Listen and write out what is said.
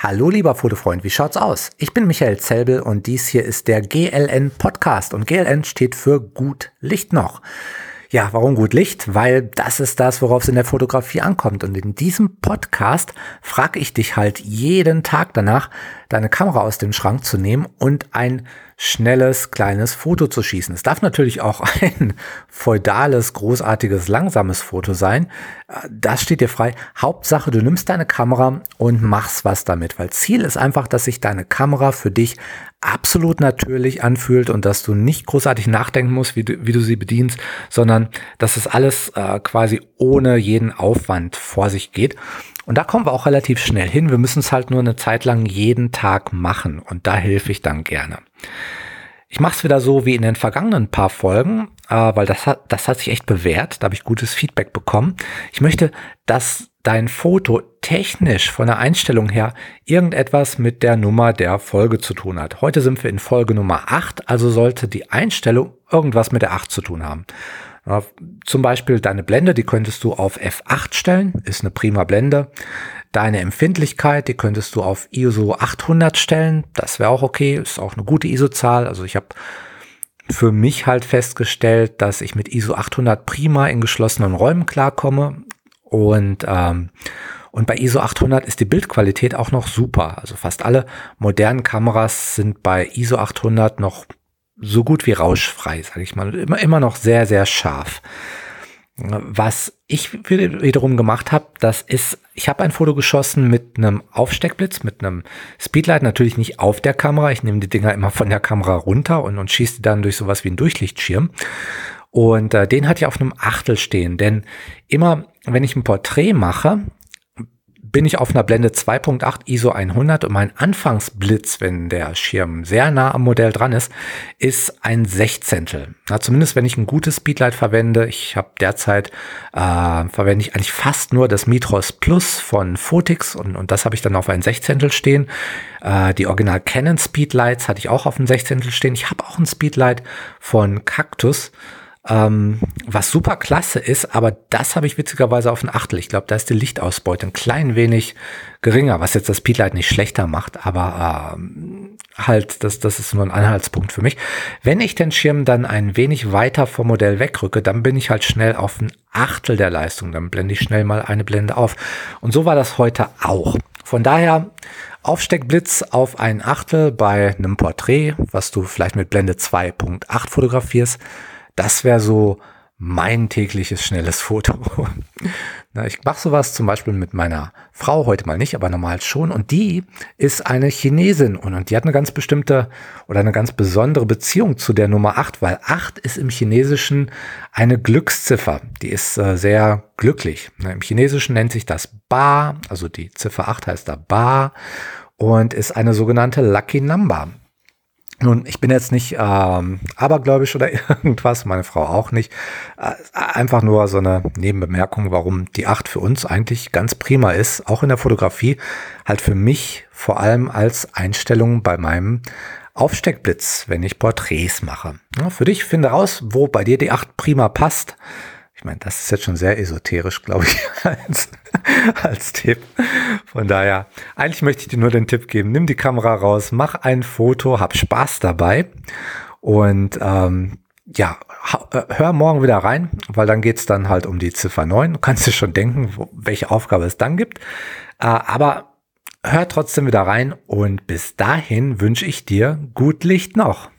Hallo lieber Fotofreund, wie schaut's aus? Ich bin Michael Zelbel und dies hier ist der GLN Podcast und GLN steht für gut Licht noch. Ja, warum gut Licht? Weil das ist das, worauf es in der Fotografie ankommt. Und in diesem Podcast frage ich dich halt jeden Tag danach, deine Kamera aus dem Schrank zu nehmen und ein schnelles, kleines Foto zu schießen. Es darf natürlich auch ein feudales, großartiges, langsames Foto sein. Das steht dir frei. Hauptsache, du nimmst deine Kamera und machst was damit, weil Ziel ist einfach, dass sich deine Kamera für dich absolut natürlich anfühlt und dass du nicht großartig nachdenken musst, wie du, wie du sie bedienst, sondern dass es alles äh, quasi ohne jeden Aufwand vor sich geht. Und da kommen wir auch relativ schnell hin. Wir müssen es halt nur eine Zeit lang jeden Tag machen und da helfe ich dann gerne. Ich mache es wieder so wie in den vergangenen paar Folgen, äh, weil das hat, das hat sich echt bewährt. Da habe ich gutes Feedback bekommen. Ich möchte, dass dein Foto technisch von der Einstellung her irgendetwas mit der Nummer der Folge zu tun hat. Heute sind wir in Folge Nummer 8, also sollte die Einstellung irgendwas mit der 8 zu tun haben. Ja, zum Beispiel deine Blende, die könntest du auf F8 stellen, ist eine prima Blende. Deine Empfindlichkeit, die könntest du auf ISO 800 stellen, das wäre auch okay, ist auch eine gute ISO-Zahl. Also ich habe für mich halt festgestellt, dass ich mit ISO 800 prima in geschlossenen Räumen klarkomme und ähm, und bei ISO 800 ist die Bildqualität auch noch super. Also fast alle modernen Kameras sind bei ISO 800 noch so gut wie rauschfrei, sage ich mal. Immer, immer noch sehr, sehr scharf. Was ich wiederum gemacht habe, das ist, ich habe ein Foto geschossen mit einem Aufsteckblitz, mit einem Speedlight, natürlich nicht auf der Kamera. Ich nehme die Dinger immer von der Kamera runter und, und schieße die dann durch sowas wie einen Durchlichtschirm. Und äh, den hatte ich auf einem Achtel stehen, denn immer, wenn ich ein Porträt mache, bin ich auf einer Blende 2.8 ISO 100 und mein Anfangsblitz, wenn der Schirm sehr nah am Modell dran ist, ist ein Sechzehntel. Ja, zumindest wenn ich ein gutes Speedlight verwende. Ich habe derzeit äh, verwende ich eigentlich fast nur das Mitros Plus von Photix und, und das habe ich dann auf ein Sechzehntel stehen. Äh, die Original Canon Speedlights hatte ich auch auf ein Sechzehntel stehen. Ich habe auch ein Speedlight von Cactus ähm, was super klasse ist, aber das habe ich witzigerweise auf ein Achtel. Ich glaube, da ist die Lichtausbeute ein klein wenig geringer, was jetzt das Speedlight nicht schlechter macht, aber ähm, halt, das, das ist nur ein Anhaltspunkt für mich. Wenn ich den Schirm dann ein wenig weiter vom Modell wegrücke, dann bin ich halt schnell auf ein Achtel der Leistung. Dann blende ich schnell mal eine Blende auf. Und so war das heute auch. Von daher Aufsteckblitz auf ein Achtel bei einem Porträt, was du vielleicht mit Blende 2.8 fotografierst das wäre so mein tägliches schnelles Foto. Na, ich mache sowas zum Beispiel mit meiner Frau heute mal nicht, aber normal schon. Und die ist eine Chinesin und, und die hat eine ganz bestimmte oder eine ganz besondere Beziehung zu der Nummer 8, weil 8 ist im Chinesischen eine Glücksziffer. Die ist äh, sehr glücklich. Na, Im Chinesischen nennt sich das Ba, also die Ziffer 8 heißt da Ba und ist eine sogenannte Lucky Number. Nun, ich bin jetzt nicht ähm, abergläubisch oder irgendwas, meine Frau auch nicht. Äh, einfach nur so eine Nebenbemerkung, warum die 8 für uns eigentlich ganz prima ist, auch in der Fotografie, halt für mich vor allem als Einstellung bei meinem Aufsteckblitz, wenn ich Porträts mache. Ja, für dich finde raus, wo bei dir die 8 prima passt. Ich meine, das ist jetzt schon sehr esoterisch, glaube ich, als, als Tipp. Von daher, eigentlich möchte ich dir nur den Tipp geben, nimm die Kamera raus, mach ein Foto, hab Spaß dabei und ähm, ja, äh, hör morgen wieder rein, weil dann geht's dann halt um die Ziffer 9. Du kannst dir schon denken, wo, welche Aufgabe es dann gibt. Äh, aber hör trotzdem wieder rein und bis dahin wünsche ich dir gut Licht noch.